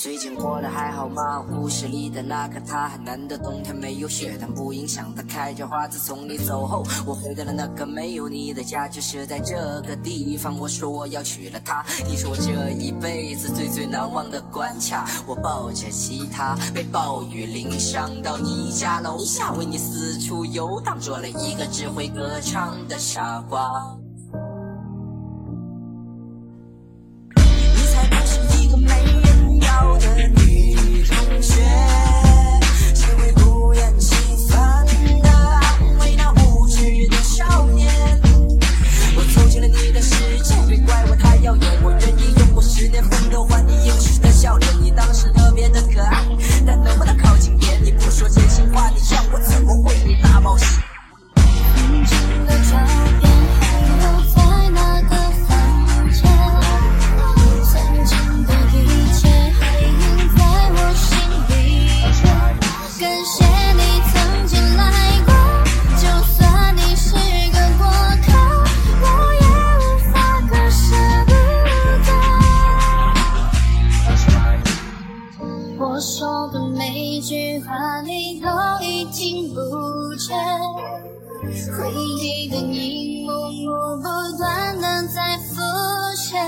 最近过得还好吗？故事里的那个他，难得冬天没有雪，但不影响他开着花。自从你走后，我回到了那个没有你的家，就是在这个地方。我说我要娶了她，你是我这一辈子最最难忘的关卡。我抱着吉他，被暴雨淋伤，到你家楼下，为你四处游荡，做了一个只会歌唱的傻瓜。回忆的一幕幕不断的在浮现，